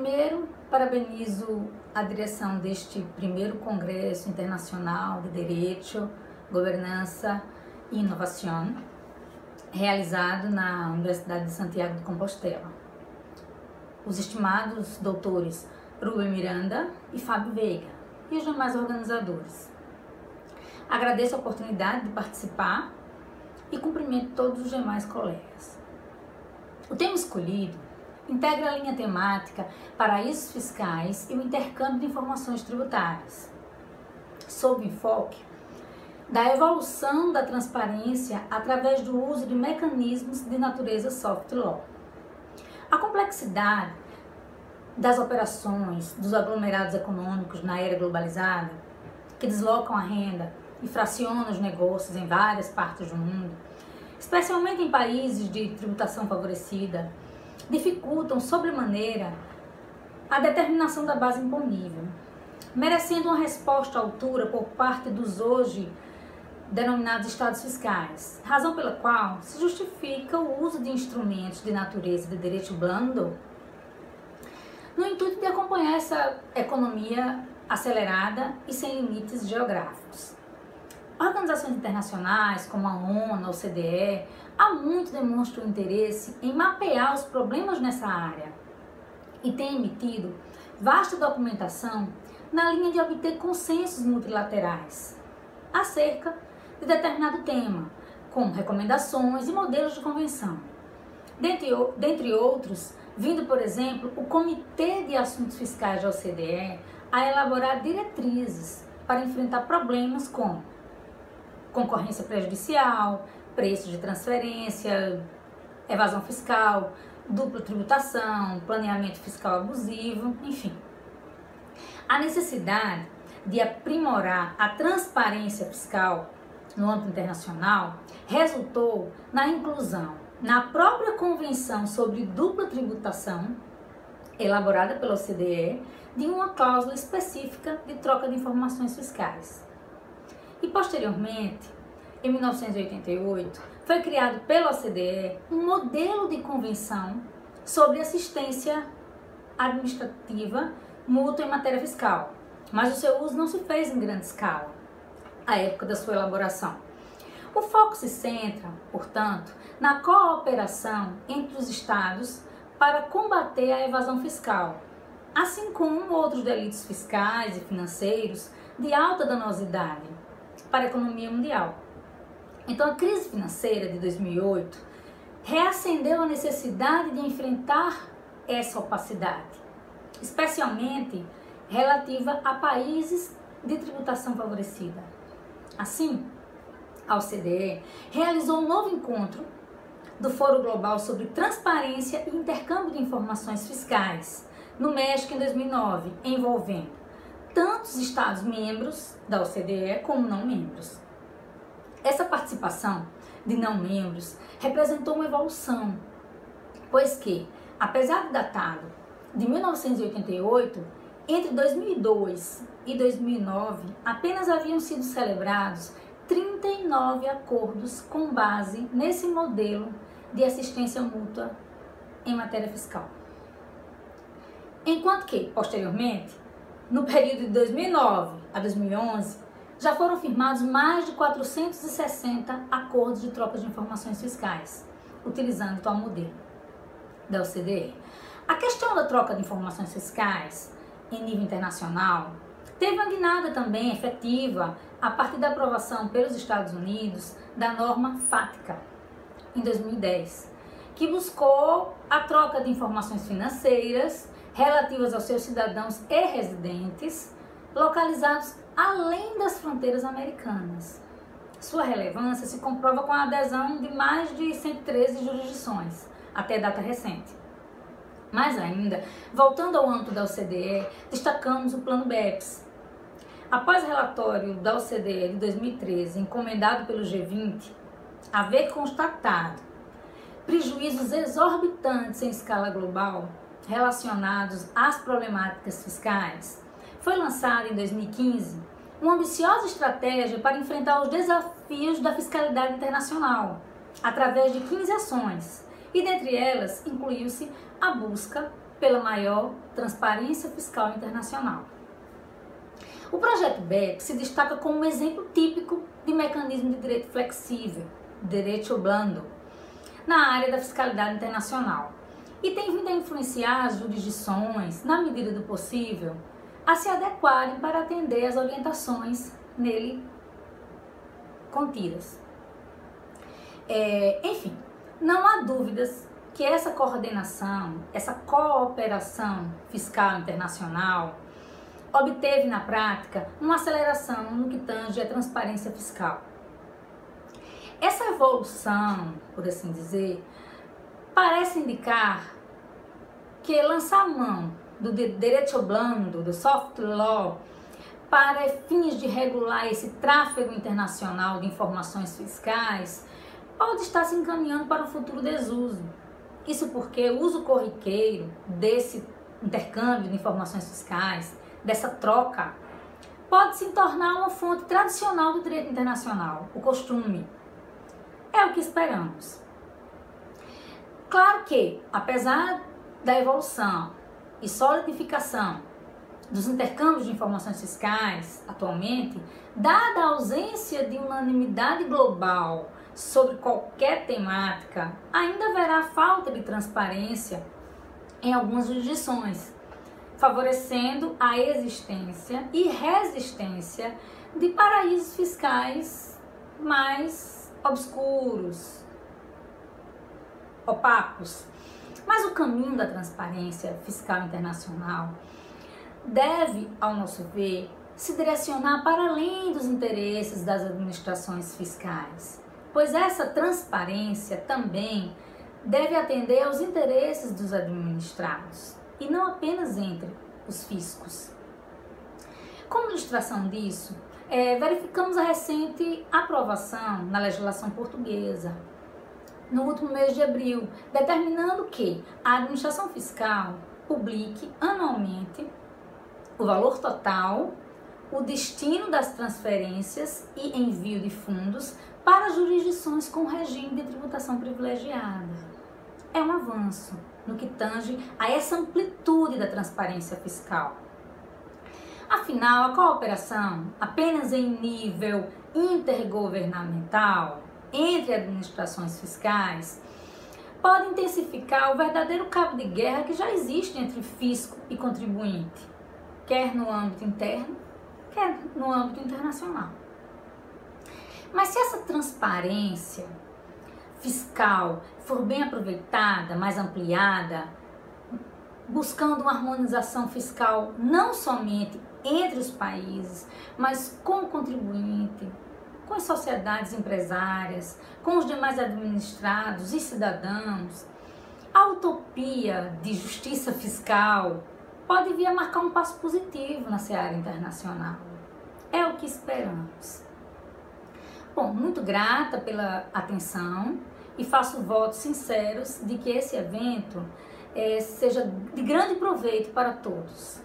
Primeiro, parabenizo a direção deste primeiro Congresso Internacional de Direito, Governança e Inovação, realizado na Universidade de Santiago de Compostela. Os estimados doutores Rubem Miranda e Fábio Veiga e os demais organizadores. Agradeço a oportunidade de participar e cumprimento todos os demais colegas. O tema escolhido integra a linha temática Paraísos Fiscais e o intercâmbio de informações tributárias, sob enfoque da evolução da transparência através do uso de mecanismos de natureza soft law. A complexidade das operações dos aglomerados econômicos na era globalizada, que deslocam a renda e fracionam os negócios em várias partes do mundo, especialmente em países de tributação favorecida, dificultam sobremaneira a determinação da base imponível, merecendo uma resposta à altura por parte dos hoje denominados estados fiscais, razão pela qual se justifica o uso de instrumentos de natureza de direito blando no intuito de acompanhar essa economia acelerada e sem limites geográficos. Organizações internacionais como a ONU, a OCDE, há muito demonstram interesse em mapear os problemas nessa área e têm emitido vasta documentação na linha de obter consensos multilaterais acerca de determinado tema, com recomendações e modelos de convenção. Dentre, dentre outros, vindo, por exemplo, o Comitê de Assuntos Fiscais da OCDE a elaborar diretrizes para enfrentar problemas como concorrência prejudicial, preços de transferência, evasão fiscal, dupla tributação, planeamento fiscal abusivo, enfim. A necessidade de aprimorar a transparência fiscal no âmbito internacional resultou na inclusão na própria Convenção sobre Dupla Tributação, elaborada pela OCDE, de uma cláusula específica de troca de informações fiscais. E posteriormente, em 1988, foi criado pela OCDE um modelo de convenção sobre assistência administrativa mútua em matéria fiscal, mas o seu uso não se fez em grande escala à época da sua elaboração. O foco se centra, portanto, na cooperação entre os Estados para combater a evasão fiscal, assim como outros delitos fiscais e financeiros de alta danosidade para a economia mundial. Então, a crise financeira de 2008 reacendeu a necessidade de enfrentar essa opacidade, especialmente relativa a países de tributação favorecida. Assim, a OCDE realizou um novo encontro do Fórum Global sobre Transparência e Intercâmbio de Informações Fiscais, no México em 2009, envolvendo tantos Estados membros da OCDE como não membros. Essa participação de não membros representou uma evolução, pois que, apesar de datado de 1988, entre 2002 e 2009 apenas haviam sido celebrados 39 acordos com base nesse modelo de assistência mútua em matéria fiscal. Enquanto que, posteriormente, no período de 2009 a 2011, já foram firmados mais de 460 acordos de troca de informações fiscais, utilizando o atual modelo da OCDE. A questão da troca de informações fiscais em nível internacional teve uma guinada também efetiva a partir da aprovação pelos Estados Unidos da norma FATCA em 2010, que buscou a troca de informações financeiras relativas aos seus cidadãos e residentes localizados além das fronteiras americanas. Sua relevância se comprova com a adesão de mais de 113 jurisdições, até data recente. Mais ainda, voltando ao âmbito da OCDE, destacamos o Plano BEPS. Após o relatório da OCDE de 2013, encomendado pelo G20, haver constatado prejuízos exorbitantes em escala global relacionados às problemáticas fiscais, foi lançada em 2015 uma ambiciosa estratégia para enfrentar os desafios da fiscalidade internacional, através de 15 ações, e dentre elas incluiu-se a busca pela maior transparência fiscal internacional. O projeto BEP se destaca como um exemplo típico de mecanismo de direito flexível, direito blando, na área da fiscalidade internacional e tem vindo a influenciar as jurisdições, na medida do possível, a se adequarem para atender às orientações nele contidas. É, enfim, não há dúvidas que essa coordenação, essa cooperação fiscal internacional obteve na prática uma aceleração no que tange a transparência fiscal. Essa evolução, por assim dizer, parece indicar que lançar mão do direito blando, do soft law, para fins de regular esse tráfego internacional de informações fiscais, pode estar se encaminhando para o futuro desuso. Isso porque o uso corriqueiro desse intercâmbio de informações fiscais, dessa troca, pode se tornar uma fonte tradicional do direito internacional, o costume. É o que esperamos. Claro que, apesar da evolução e solidificação dos intercâmbios de informações fiscais atualmente, dada a ausência de unanimidade global sobre qualquer temática, ainda haverá falta de transparência em algumas jurisdições, favorecendo a existência e resistência de paraísos fiscais mais obscuros, opacos. Mas o caminho da transparência fiscal internacional deve, ao nosso ver, se direcionar para além dos interesses das administrações fiscais, pois essa transparência também deve atender aos interesses dos administrados e não apenas entre os fiscos. Como ilustração disso, é, verificamos a recente aprovação na legislação portuguesa no último mês de abril, determinando que a administração fiscal publique anualmente o valor total, o destino das transferências e envio de fundos para jurisdições com regime de tributação privilegiada. É um avanço no que tange a essa amplitude da transparência fiscal. Afinal, a cooperação, apenas em nível intergovernamental, entre administrações fiscais, pode intensificar o verdadeiro cabo de guerra que já existe entre fisco e contribuinte quer no âmbito interno, quer no âmbito internacional. Mas se essa transparência fiscal for bem aproveitada, mais ampliada, buscando uma harmonização fiscal não somente entre os países, mas com o contribuinte, com as sociedades empresárias, com os demais administrados e cidadãos, a utopia de justiça fiscal pode vir a marcar um passo positivo na seara internacional. É o que esperamos. Bom, muito grata pela atenção e faço votos sinceros de que esse evento é, seja de grande proveito para todos.